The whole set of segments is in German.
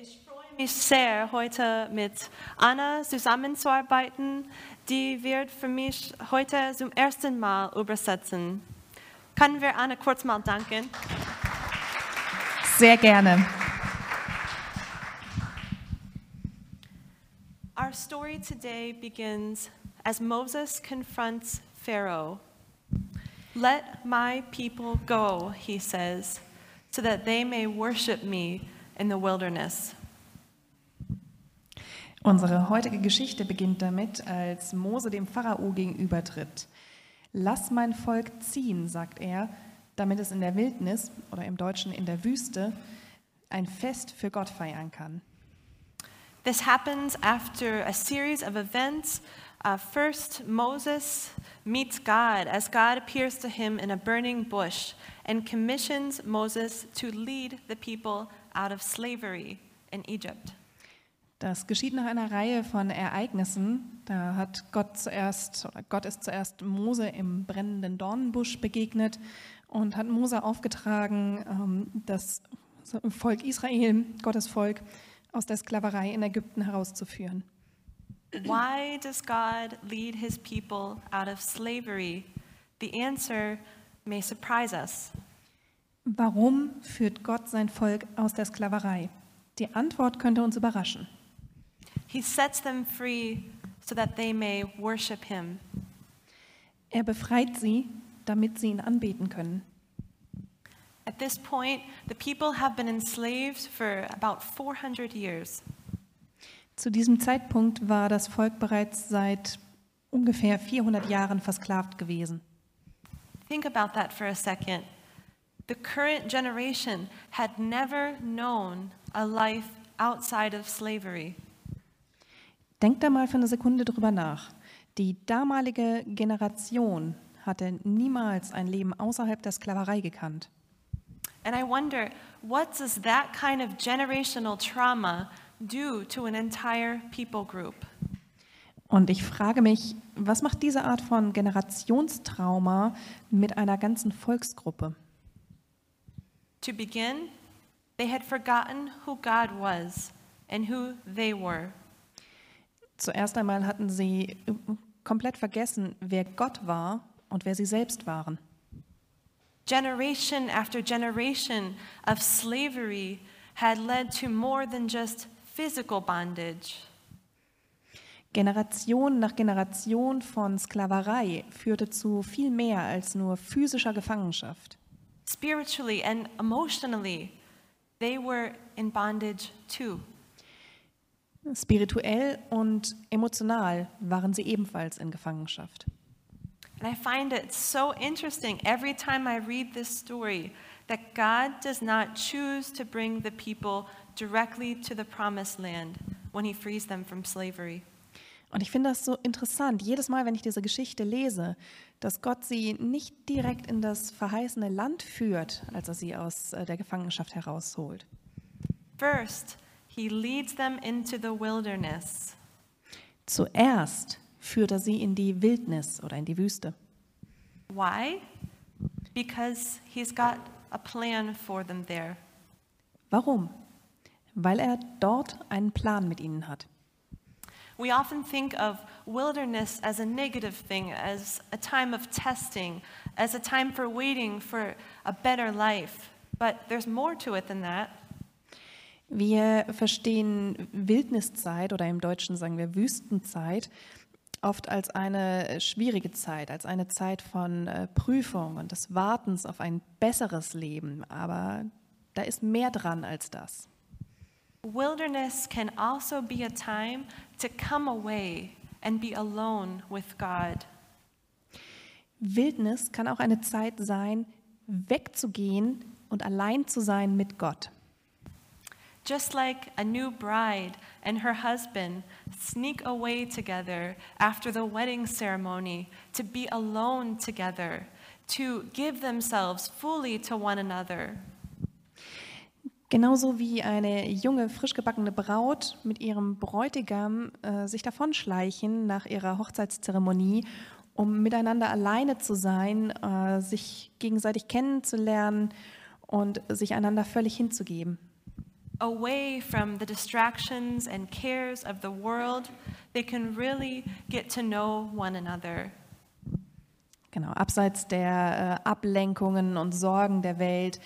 Ich freue mich sehr, heute mit Anna zusammenzuarbeiten. Die wird für mich heute zum ersten Mal übersetzen. Können wir Anna kurz mal danken? Sehr gerne. Our story today begins as Moses confronts Pharaoh. Let my people go, he says, so that they may worship me in the wilderness. Unsere heutige Geschichte beginnt damit, als Mose dem Pharao gegenübertritt. Lass mein Volk ziehen, sagt er, damit es in der Wildnis oder im Deutschen in der Wüste ein Fest für Gott feiern kann. This happens after a series of events. Uh, first, Moses meets God as God appears to him in a burning bush and commissions Moses to lead the people out of slavery in Egypt. Das geschieht nach einer Reihe von Ereignissen. Da hat Gott zuerst, oder Gott ist zuerst Mose im brennenden Dornenbusch begegnet und hat Mose aufgetragen, ähm, das Volk Israel, Gottes Volk, aus der Sklaverei in Ägypten herauszuführen. Why does God lead his people out of slavery? The answer may surprise us. Warum führt Gott sein Volk aus der Sklaverei? Die Antwort könnte uns überraschen. He sets them free so that they may worship him. Er befreit sie, damit sie ihn anbeten können. At this point, the people have been enslaved for about 400 years. Zu diesem Zeitpunkt war das Volk bereits seit ungefähr 400 Jahren versklavt gewesen. Think about that for a second. The current generation had never known a life outside of slavery. Denkt da mal für eine Sekunde drüber nach. Die damalige Generation hatte niemals ein Leben außerhalb der Sklaverei gekannt. And I wonder, what does that kind of generational trauma do to an entire people group? Und ich frage mich, was macht diese Art von Generationstrauma mit einer ganzen Volksgruppe? To begin, they had forgotten who God was and who they were. Zuerst einmal hatten sie komplett vergessen, wer Gott war und wer sie selbst waren. Generation after generation of slavery had led to more than just physical bondage. Generation nach Generation von Sklaverei führte zu viel mehr als nur physischer Gefangenschaft. Spiritually and emotionally, they were in bondage too. Spirituell und emotional waren sie ebenfalls in Gefangenschaft. And I find it so interesting every time I read this story that God does not choose to bring the people directly to the promised land when he frees them from slavery. Und ich finde das so interessant, jedes Mal, wenn ich diese Geschichte lese, dass Gott sie nicht direkt in das verheißene Land führt, als er sie aus äh, der Gefangenschaft herausholt. First, he leads them into the wilderness. Zuerst führt er sie in die Wildnis oder in die Wüste. Why? Because he's got a plan for them there. Warum? Weil er dort einen Plan mit ihnen hat. We often think of wilderness as a negative thing, as a time of testing, as a time for waiting for a better life. But there's more to it than that. Wir verstehen Wildniszeit oder im Deutschen sagen wir Wüstenzeit oft als eine schwierige Zeit, als eine Zeit von äh, Prüfung und des Wartens auf ein besseres Leben. Aber da ist mehr dran als das. Wilderness can also be a time to come away and be alone with God. Wildnis kann auch eine Zeit sein, wegzugehen und allein zu sein mit Gott. Just like a new bride and her husband sneak away together after the wedding ceremony to be alone together, to give themselves fully to one another. Genauso wie eine junge, frisch gebackene Braut mit ihrem Bräutigam äh, sich davonschleichen nach ihrer Hochzeitszeremonie, um miteinander alleine zu sein, äh, sich gegenseitig kennenzulernen und sich einander völlig hinzugeben. away from the distractions and cares of the world, they can really get to know one another. Genau, abseits der äh, Ablenkungen und Sorgen der Welt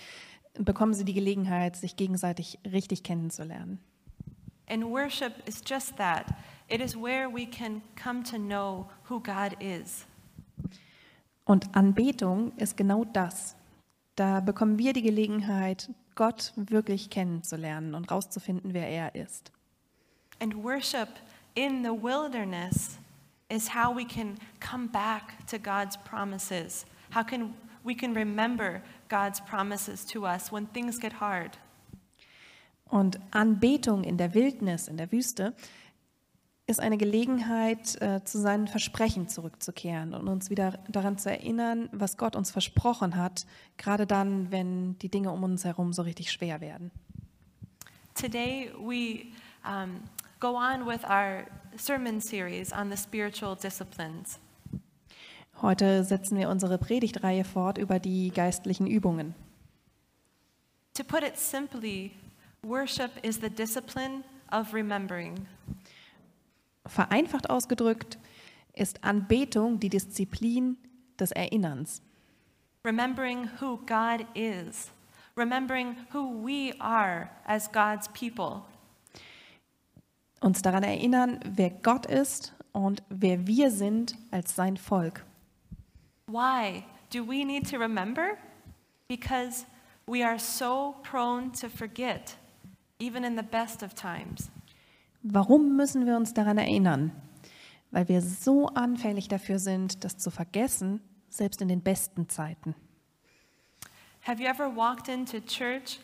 bekommen sie die Gelegenheit, sich gegenseitig richtig kennenzulernen. And worship is just that. It is where we can come to know who God is. Und Anbetung ist genau das. Da bekommen wir die Gelegenheit, Gott wirklich kennenzulernen und rauszufinden, wer er ist. And worship in the wilderness is how we can come back to God's promises. How can we can remember God's promises to us when things get hard. Und Anbetung in der Wildnis, in der Wüste, ist eine Gelegenheit, äh, zu seinen Versprechen zurückzukehren und uns wieder daran zu erinnern, was Gott uns versprochen hat, gerade dann, wenn die Dinge um uns herum so richtig schwer werden. Today we um, go on with our sermon series on the spiritual disciplines. Heute setzen wir unsere Predigtreihe fort über die geistlichen Übungen. To put it simply, worship is the discipline of remembering. Vereinfacht ausgedrückt ist Anbetung die Disziplin des Erinnerns. Remembering who God is, remembering who we are as God's people. Uns daran erinnern, wer Gott ist und wer wir sind als sein Volk. Why do we need to remember? Because we are so prone to forget, even in the best of times. Warum müssen wir uns daran erinnern? Weil wir so anfällig dafür sind, das zu vergessen, selbst in den besten Zeiten. Have you ever walked into church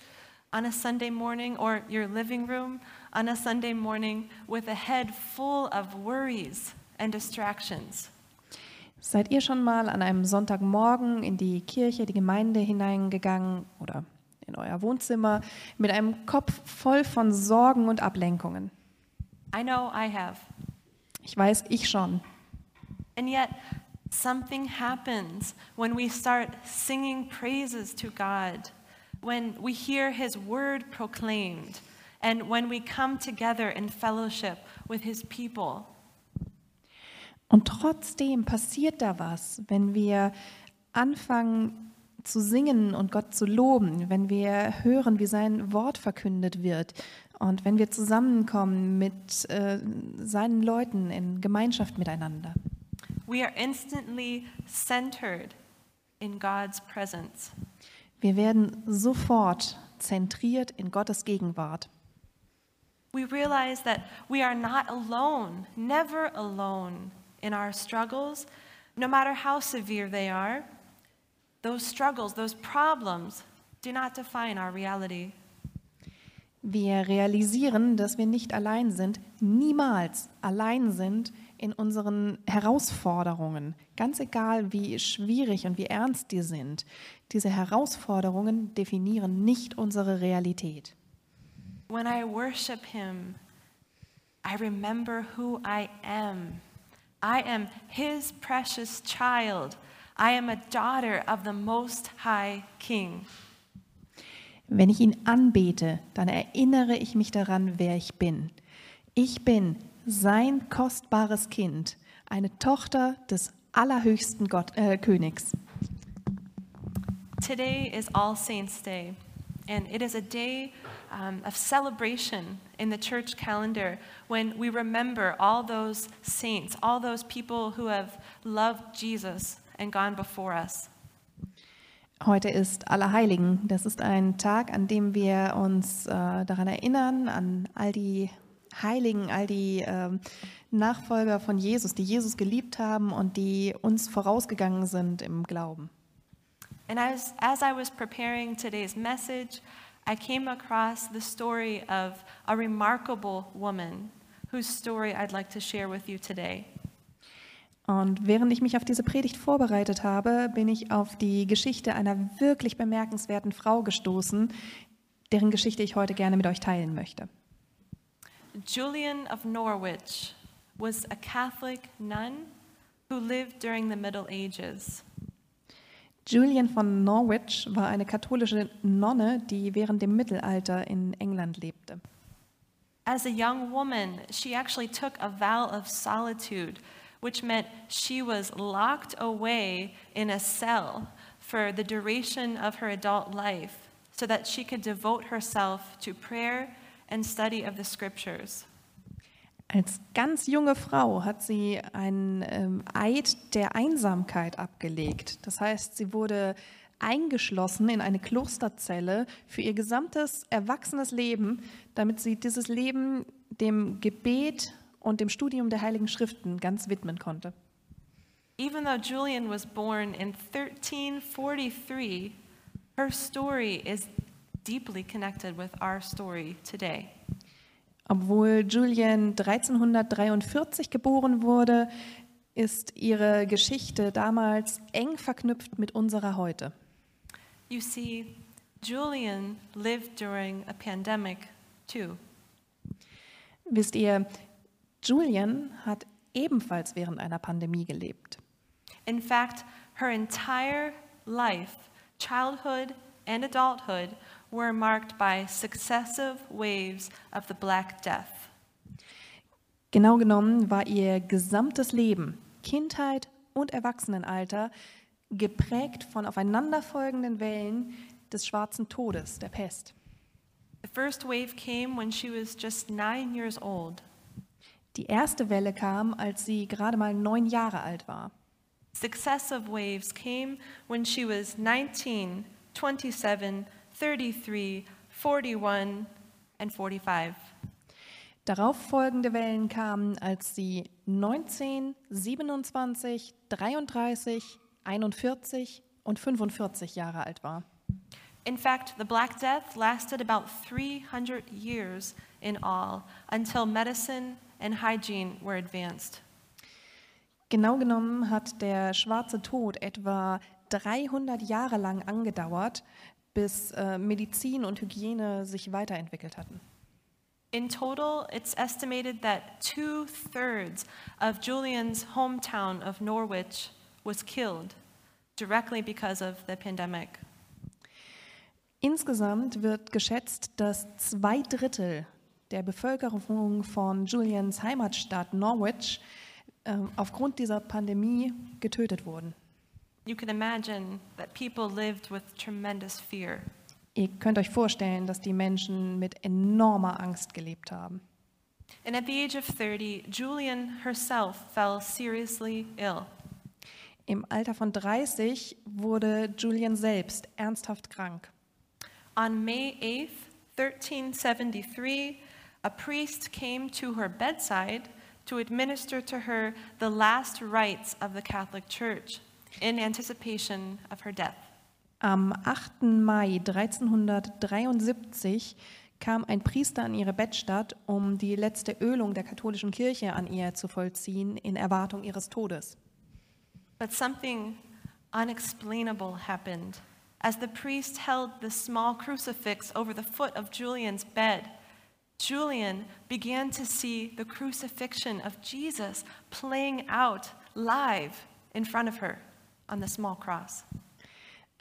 on a Sunday morning or your living room on a Sunday morning with a head full of worries and distractions? Seid ihr schon mal an einem Sonntagmorgen in die Kirche, die Gemeinde hineingegangen oder in euer Wohnzimmer mit einem Kopf voll von Sorgen und Ablenkungen? I know I have. Ich weiß, ich schon. And yet, something happens when we start singing praises to God, when we hear His word proclaimed, and when we come together in fellowship with His people. Und trotzdem passiert da was, wenn wir anfangen zu singen und Gott zu loben, wenn wir hören, wie sein Wort verkündet wird und wenn wir zusammenkommen mit äh, seinen Leuten in Gemeinschaft miteinander. We are instantly centered in God's presence. Wir werden sofort zentriert in Gottes Gegenwart. We realize that we are not alone, never alone in our struggles, no matter how severe they are. Those struggles, those problems do not define our reality. Wir realisieren, dass wir nicht allein sind, niemals allein sind in unseren Herausforderungen, ganz egal wie schwierig und wie ernst die sind. Diese Herausforderungen definieren nicht unsere Realität. When I worship Him, I remember who I am. I am His precious child. I am a daughter of the Most High King. Wenn ich ihn anbete, dann erinnere ich mich daran, wer ich bin. Ich bin sein kostbares Kind, eine Tochter des allerhöchsten Gott, äh, Königs. Today is All Saints' Day, and it is a day um, of celebration in the church calendar when we remember all those saints, all those people who have loved Jesus and gone before us. Heute ist Allerheiligen. Das ist ein Tag, an dem wir uns äh, daran erinnern, an all die Heiligen, all die ähm, Nachfolger von Jesus, die Jesus geliebt haben und die uns vorausgegangen sind im Glauben. And as, as I was preparing today's message, I came across the story of a remarkable woman whose story I'd like to share with you today. Und während ich mich auf diese Predigt vorbereitet habe, bin ich auf die Geschichte einer wirklich bemerkenswerten Frau gestoßen, deren Geschichte ich heute gerne mit euch teilen möchte. Julian of Norwich was a Catholic nun who lived during the Middle Ages. Julian von Norwich war eine katholische Nonne, die während dem Mittelalter in England lebte. As a young woman, she actually took a vow of solitude, which meant she was locked away in a cell for the duration of her adult life so that she could devote herself to prayer and study of the scriptures. Als ganz junge Frau hat sie einen ähm, Eid der Einsamkeit abgelegt. Das heißt, sie wurde eingeschlossen in eine Klosterzelle für ihr gesamtes erwachsenes Leben, damit sie dieses Leben dem Gebet und dem Studium der Heiligen Schriften ganz widmen konnte. Even though Julian was born in 1343, her story is deeply connected with our story today. Obwohl Julian 1343 geboren wurde, ist ihre Geschichte damals eng verknüpft mit unserer heute. You see, Julian lived during a pandemic too. Wisst ihr, Julian hat ebenfalls während einer Pandemie gelebt. In fact, her entire life, childhood and adulthood, were marked by successive waves of the Black Death. Genau genommen war ihr gesamtes Leben, Kindheit und Erwachsenenalter, geprägt von aufeinanderfolgenden Wellen des schwarzen Todes, der Pest. The first wave came when she was just nine years old. Die erste Welle kam, als sie gerade mal neun Jahre alt war. Successive waves came when she was 19, 27, 33, 41, and 45. Darauf folgende Wellen kamen, als sie 19, 27, 33, 41 und 45 Jahre alt war. In fact, the Black Death lasted about 300 years in all until medicine and hygiene were advanced. Genau genommen hat der schwarze Tod etwa 300 Jahre lang angedauert, bis äh, Medizin und Hygiene sich weiterentwickelt hatten. In total, it's estimated that two thirds of Julian's hometown of Norwich was killed directly because of the pandemic. Insgesamt wird geschätzt, dass zwei Drittel der Bevölkerung von Julians Heimatstadt Norwich äh, aufgrund dieser Pandemie getötet wurden. You can imagine that people lived with tremendous fear. Ihr könnt euch vorstellen, dass die Menschen mit enormer Angst gelebt haben. And at the age of 30, Julian herself fell seriously ill. Im Alter von 30 wurde Julian selbst ernsthaft krank. On May 8th, 1373, a priest came to her bedside to administer to her the last rites of the Catholic Church in anticipation of her death. Am 8. Mai 1373 kam ein Priester an ihre Bettstatt, um die letzte Ölung der katholischen Kirche an ihr zu vollziehen in Erwartung ihres Todes. But something unexplainable happened. As the priest held the small crucifix over the foot of Julian's bed, Julian began to see the crucifixion of Jesus playing out live in front of her on the small cross.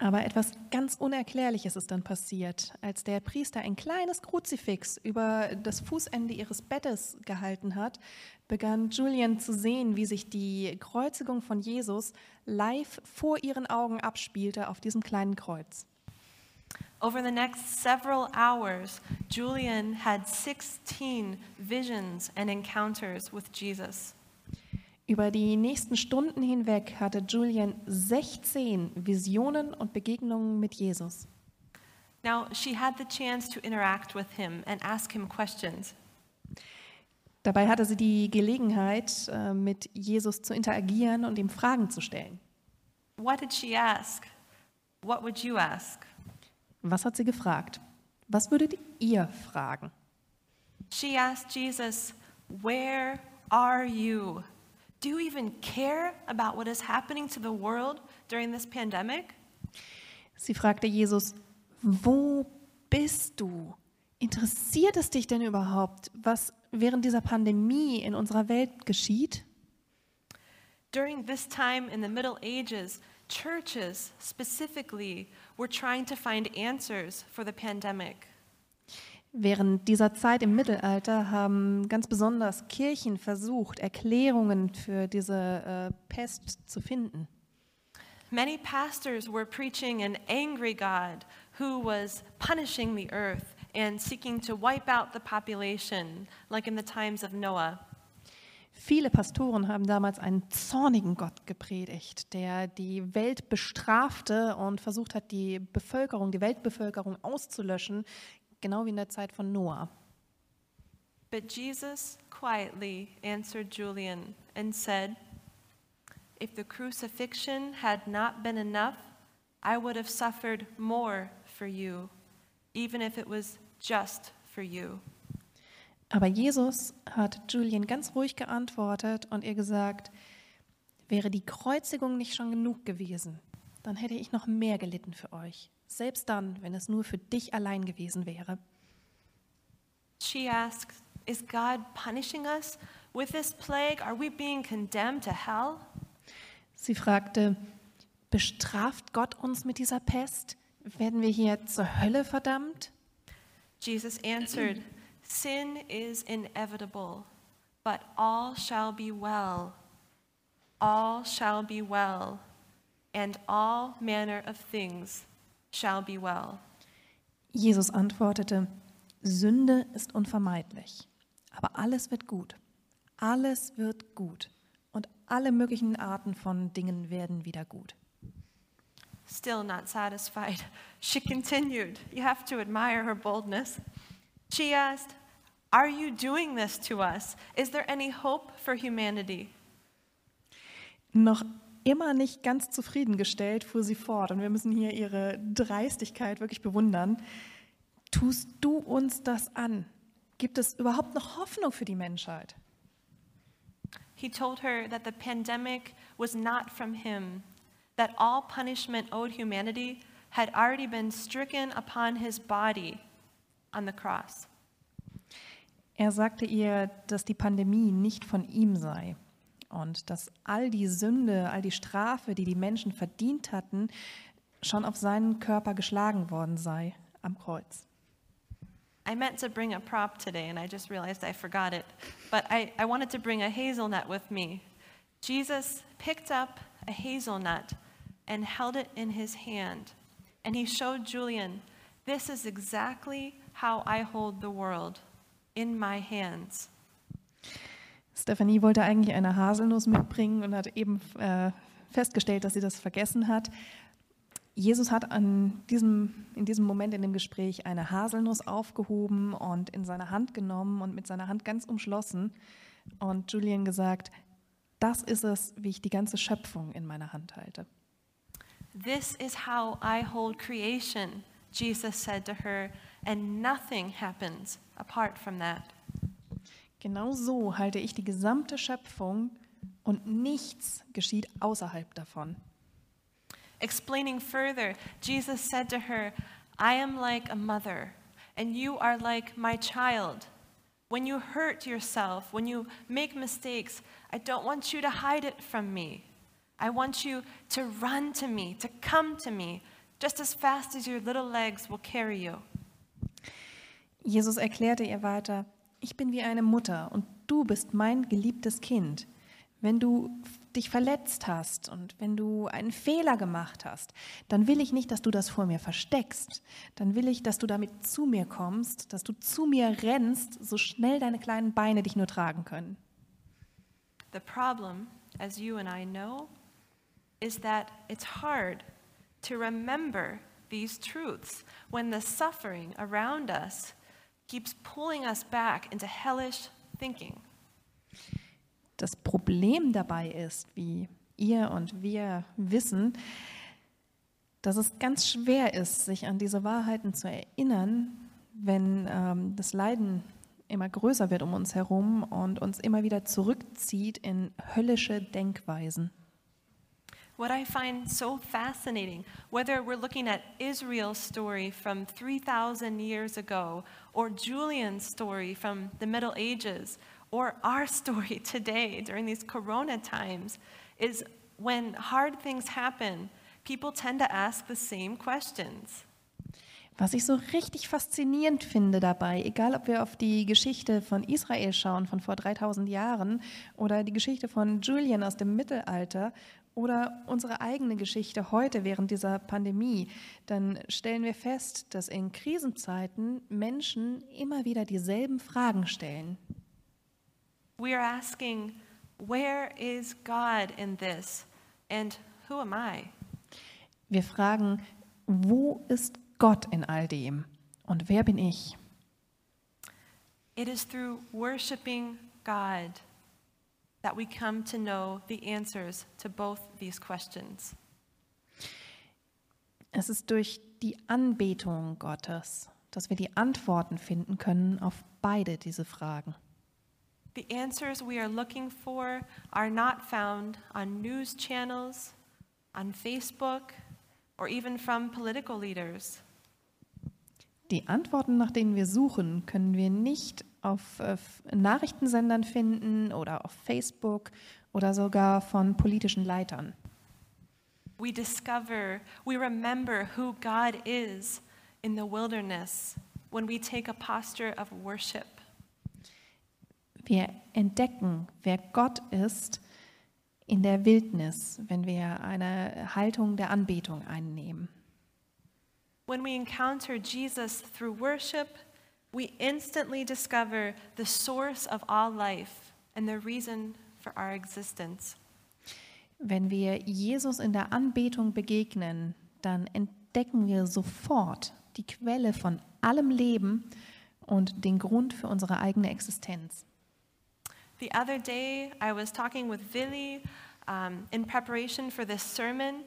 Aber etwas ganz Unerklärliches ist dann passiert. Als der Priester ein kleines Kruzifix über das Fußende ihres Bettes gehalten hat, begann Julian zu sehen, wie sich die Kreuzigung von Jesus live vor ihren Augen abspielte auf diesem kleinen Kreuz. Over the next several hours, Julian had 16 visions and encounters with Jesus. Über die nächsten Stunden hinweg hatte Julian 16 Visionen und Begegnungen mit Jesus. Now, she had the chance to interact with him and ask him questions. Dabei hatte sie die Gelegenheit, äh, mit Jesus zu interagieren und ihm Fragen zu stellen. What did she ask? What would you ask? Was hat sie gefragt? Was würdet ihr fragen? She asked Jesus, Where are you? Do you even care about what is happening to the world during this pandemic? Sie fragte Jesus, wo bist du? Interessiert es dich denn überhaupt, was während dieser Pandemie in unserer Welt geschieht? During this time in the Middle Ages, churches specifically were trying to find answers for the pandemic. Während dieser Zeit im Mittelalter haben ganz besonders Kirchen versucht, Erklärungen für diese äh, Pest zu finden. Many pastors were preaching an angry God who was punishing the earth and seeking to wipe out the population, like in the times of Noah. Viele Pastoren haben damals einen zornigen Gott gepredigt, der die Welt bestrafte und versucht hat, die Bevölkerung, die Weltbevölkerung auszulöschen, genau wie in der Zeit von Noah. But Jesus quietly answered Julian and said, If the crucifixion had not been enough, I would have suffered more for you, even if it was just for you. Aber Jesus hat Julian ganz ruhig geantwortet und ihr gesagt, wäre die Kreuzigung nicht schon genug gewesen, dann hätte ich noch mehr gelitten für euch, selbst dann, wenn es nur für dich allein gewesen wäre. She asks, Is God punishing us with this plague? Are we being condemned to hell? Sie fragte, bestraft Gott uns mit dieser Pest? Werden wir hier zur Hölle verdammt? Jesus answered, Sin is inevitable, but all shall be well. All shall be well, and all manner of things shall be well. Jesus antwortete, Sünde ist unvermeidlich, aber alles wird gut. Alles wird gut. Und alle möglichen Arten von Dingen werden wieder gut. Still not satisfied, she continued. You have to admire her boldness. She asked, Are you doing this to us? Is there any hope for humanity? Noch immer nicht ganz zufriedengestellt, fuhr sie fort. Und wir müssen hier ihre Dreistigkeit wirklich bewundern. Tust du uns das an? Gibt es überhaupt noch Hoffnung für die Menschheit? He told her that the pandemic was not from him, that all punishment owed humanity had already been stricken upon his body on the cross. Er sagte ihr, dass die Pandemie nicht von ihm sei und dass all die Sünde, all die Strafe, die die Menschen verdient hatten, schon auf seinen Körper geschlagen worden sei am Kreuz. I meant to bring a prop today and I just realized I forgot it. But I, I wanted to bring a hazelnut with me. Jesus picked up a hazelnut and held it in his hand. And he showed Julian, This is exactly how I hold the world in my hands. Stephanie wollte eigentlich eine Haselnuss mitbringen und hat eben äh, festgestellt, dass sie das vergessen hat. Jesus hat an diesem, in diesem Moment in dem Gespräch eine Haselnuss aufgehoben und in seine Hand genommen und mit seiner Hand ganz umschlossen und Julian gesagt, das ist es, wie ich die ganze Schöpfung in meiner Hand halte. This is how I hold creation, Jesus said to her, and nothing happens apart from that. Genau so halte ich die gesamte Schöpfung und nichts geschieht außerhalb davon. Explaining further, Jesus said to her, I am like a mother, and you are like my child. When you hurt yourself, when you make mistakes, I don't want you to hide it from me. I want you to run to me, to come to me, just as fast as your little legs will carry you. Jesus erklärte ihr weiter, ich bin wie eine Mutter und du bist mein geliebtes Kind. Wenn du dich verletzt hast und wenn du einen Fehler gemacht hast, dann will ich nicht, dass du das vor mir versteckst. Dann will ich, dass du damit zu mir kommst, dass du zu mir rennst, so schnell deine kleinen Beine dich nur tragen können. The problem, as you and I know, is that it's hard to remember these truths when the suffering around us keeps pulling us back into hellish thinking. Das Problem dabei ist, wie ihr und wir wissen, dass es ganz schwer ist, sich an diese Wahrheiten zu erinnern, wenn ähm, das Leiden immer größer wird um uns herum und uns immer wieder zurückzieht in höllische Denkweisen. What I find so fascinating, whether we're looking at Israel's story from 3,000 years ago, or Julian's story from the Middle Ages, or our story today during these corona times, is when hard things happen people tend to ask the same questions. Was ich so richtig faszinierend finde dabei, egal ob wir auf die Geschichte von Israel schauen, von vor 3000 Jahren, oder die Geschichte von Julian aus dem Mittelalter, oder unsere eigene Geschichte heute während dieser Pandemie, dann stellen wir fest, dass in Krisenzeiten Menschen immer wieder dieselben Fragen stellen. We are asking, where is God in this? And who am I? Wir fragen, wo ist Gott in all dem? Und wer bin ich? It is through worshiping God that we come to know the answers to both these questions. Es ist durch die Anbetung Gottes, dass wir die Antworten finden können auf beide diese Fragen. The answers we are looking for are not found on news channels, on Facebook, or even from political leaders. Die Antworten, nach denen wir suchen, können wir nicht auf äh, Nachrichtensendern finden oder auf Facebook oder sogar von politischen Leitern. We discover, we remember who God is in the wilderness when we take a posture of worship. Wir entdecken, wer Gott ist in der Wildnis, wenn wir eine Haltung der Anbetung einnehmen. When we encounter Jesus through worship, we instantly discover the source of all life and the reason for our existence. Wenn wir Jesus in der Anbetung begegnen, dann entdecken wir sofort die Quelle von allem Leben und den Grund für unsere eigene Existenz. The other day, I was talking with Vili um, in preparation for this sermon,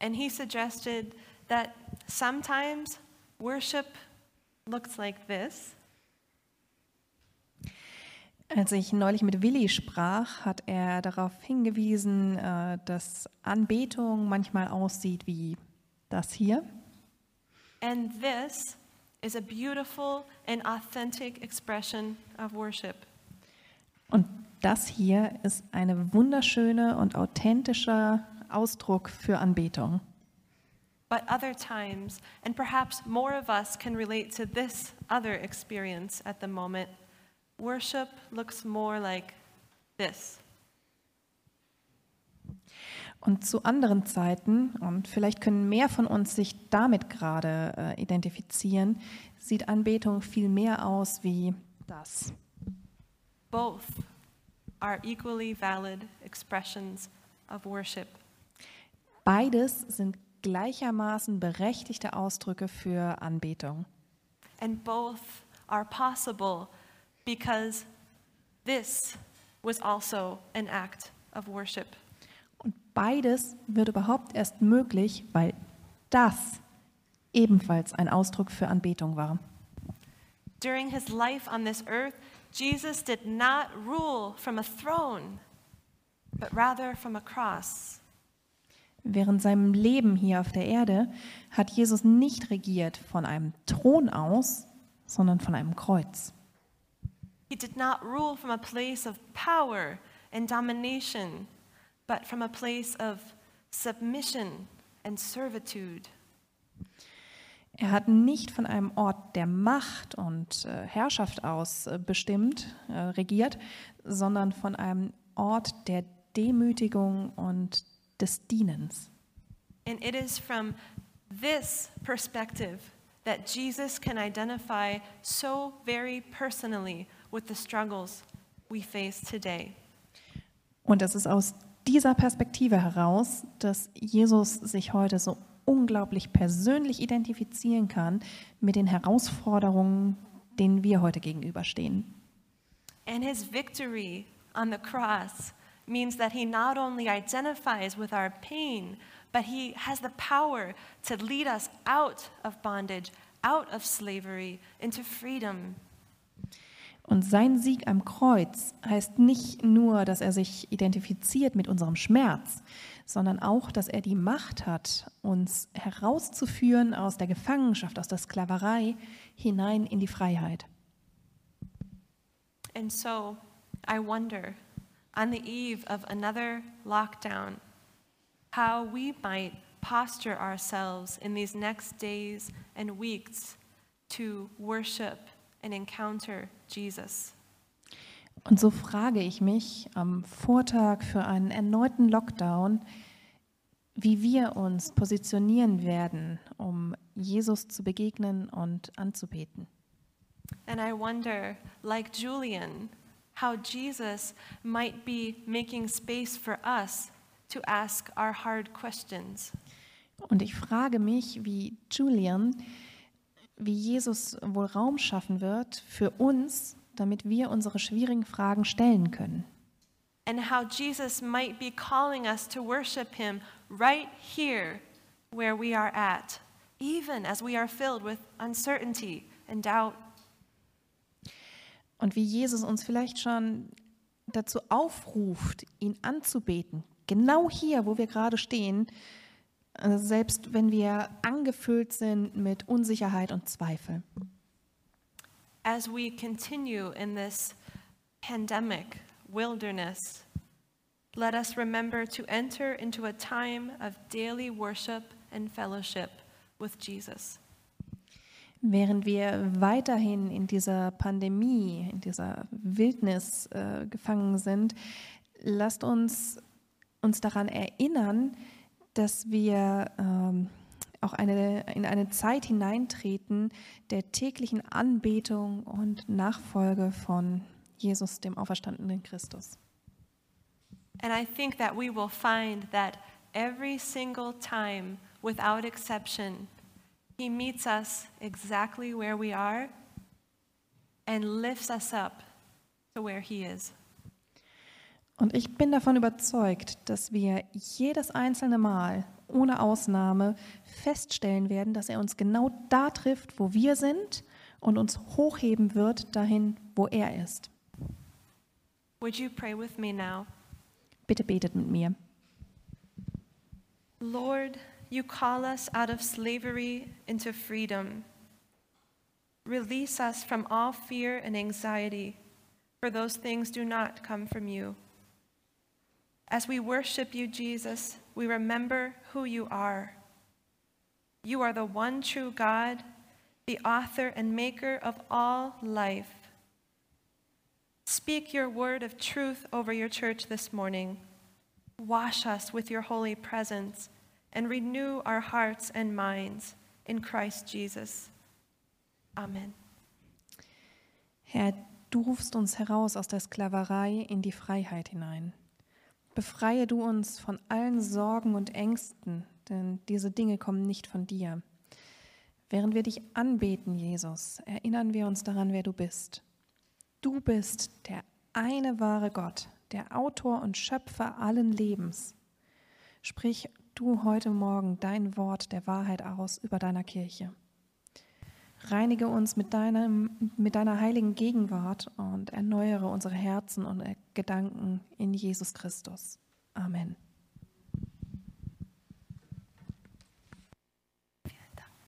and he suggested that sometimes worship looks like this. Als ich neulich mit Willi sprach, hat er darauf hingewiesen, äh, dass Anbetung manchmal aussieht wie das hier. And this is a beautiful and authentic expression of worship. Und das hier ist eine wunderschöne und authentischer Ausdruck für Anbetung. But other times, and perhaps more of us can relate to this other experience at the moment, worship looks more like this. Und zu anderen Zeiten, und vielleicht können mehr von uns sich damit gerade äh, identifizieren, sieht Anbetung viel mehr aus wie das. Both are equally valid expressions of worship. Beides sind gleichermaßen berechtigte Ausdrücke für Anbetung. And both are possible because this was also an act of worship. Und beides wird überhaupt erst möglich, weil das ebenfalls ein Ausdruck für Anbetung war. During his life on this earth, Jesus did not rule from a throne, but rather from a cross. Während seinem Leben hier auf der Erde hat Jesus nicht regiert von einem Thron aus, sondern von einem Kreuz. He did not rule from a place of power and domination, but from a place of submission and servitude. Er hat nicht von einem Ort der Macht und äh, Herrschaft aus äh, bestimmt, äh, regiert, sondern von einem Ort der Demütigung und des Dienens. And it is from this perspective that Jesus can identify so very personally with the struggles we face today. Und es ist aus dieser Perspektive heraus, dass Jesus sich heute so unglaublich persönlich identifizieren kann mit den Herausforderungen, denen wir heute gegenüberstehen. And his victory on the cross means that he not only identifies with our pain, but he has the power to lead us out of bondage, out of slavery, into freedom. Und sein Sieg am Kreuz heißt nicht nur, dass er sich identifiziert mit unserem Schmerz, sondern auch, dass er die Macht hat, uns herauszuführen aus der Gefangenschaft, aus der Sklaverei hinein in die Freiheit. And so I wonder, on the eve of another lockdown, how we might posture ourselves in these next days and weeks to worship and encounter Jesus? Und so frage ich mich am Vortag für einen erneuten Lockdown, wie wir uns positionieren werden, um Jesus zu begegnen und anzubeten. And I wonder, like Julian, how Jesus might be making space for us to ask our hard questions. Und ich frage mich, wie Julian, wie Jesus wohl Raum schaffen wird für uns, damit wir unsere schwierigen Fragen stellen können. And how Jesus might be calling us to worship him right here where we are at, even as we are filled with uncertainty and doubt. Und wie Jesus uns vielleicht schon dazu aufruft, ihn anzubeten, genau hier, wo wir gerade stehen, äh, selbst wenn wir angefüllt sind mit Unsicherheit und Zweifel. As we continue in this pandemic wilderness, let us remember to enter into a time of daily worship and fellowship with Jesus. Während wir weiterhin in dieser Pandemie, in dieser Wildnis äh, gefangen sind, lasst uns uns daran erinnern, dass wir ähm, auch eine, in eine Zeit hineintreten der täglichen Anbetung und Nachfolge von Jesus, dem auferstandenen Christus. And I think that we will find that every single time, without exception, He meets us exactly where we are and lifts us up to where He is. Und ich bin davon überzeugt, dass wir jedes einzelne Mal ohne Ausnahme feststellen werden, dass er uns genau da trifft, wo wir sind und uns hochheben wird dahin, wo er ist. Would you pray with me now? Bitte betet mit mir. Lord, you call us out of slavery into freedom. Release us from all fear and anxiety, for those things do not come from you. As we worship you, Jesus, we remember who you are. You are the one true God, the author and maker of all life. Speak your word of truth over your church this morning. Wash us with your holy presence and renew our hearts and minds in Christ Jesus. Amen. Herr, du rufst uns heraus aus der Sklaverei in die Freiheit hinein. Befreie du uns von allen Sorgen und Ängsten, denn diese Dinge kommen nicht von dir. Während wir dich anbeten, Jesus, erinnern wir uns daran, wer du bist. Du bist der eine wahre Gott, der Autor und Schöpfer allen Lebens. Sprich du heute Morgen dein Wort der Wahrheit aus über deiner Kirche. Reinige uns mit, deinem, mit deiner heiligen Gegenwart und erneuere unsere Herzen und Gedanken in Jesus Christus. Amen.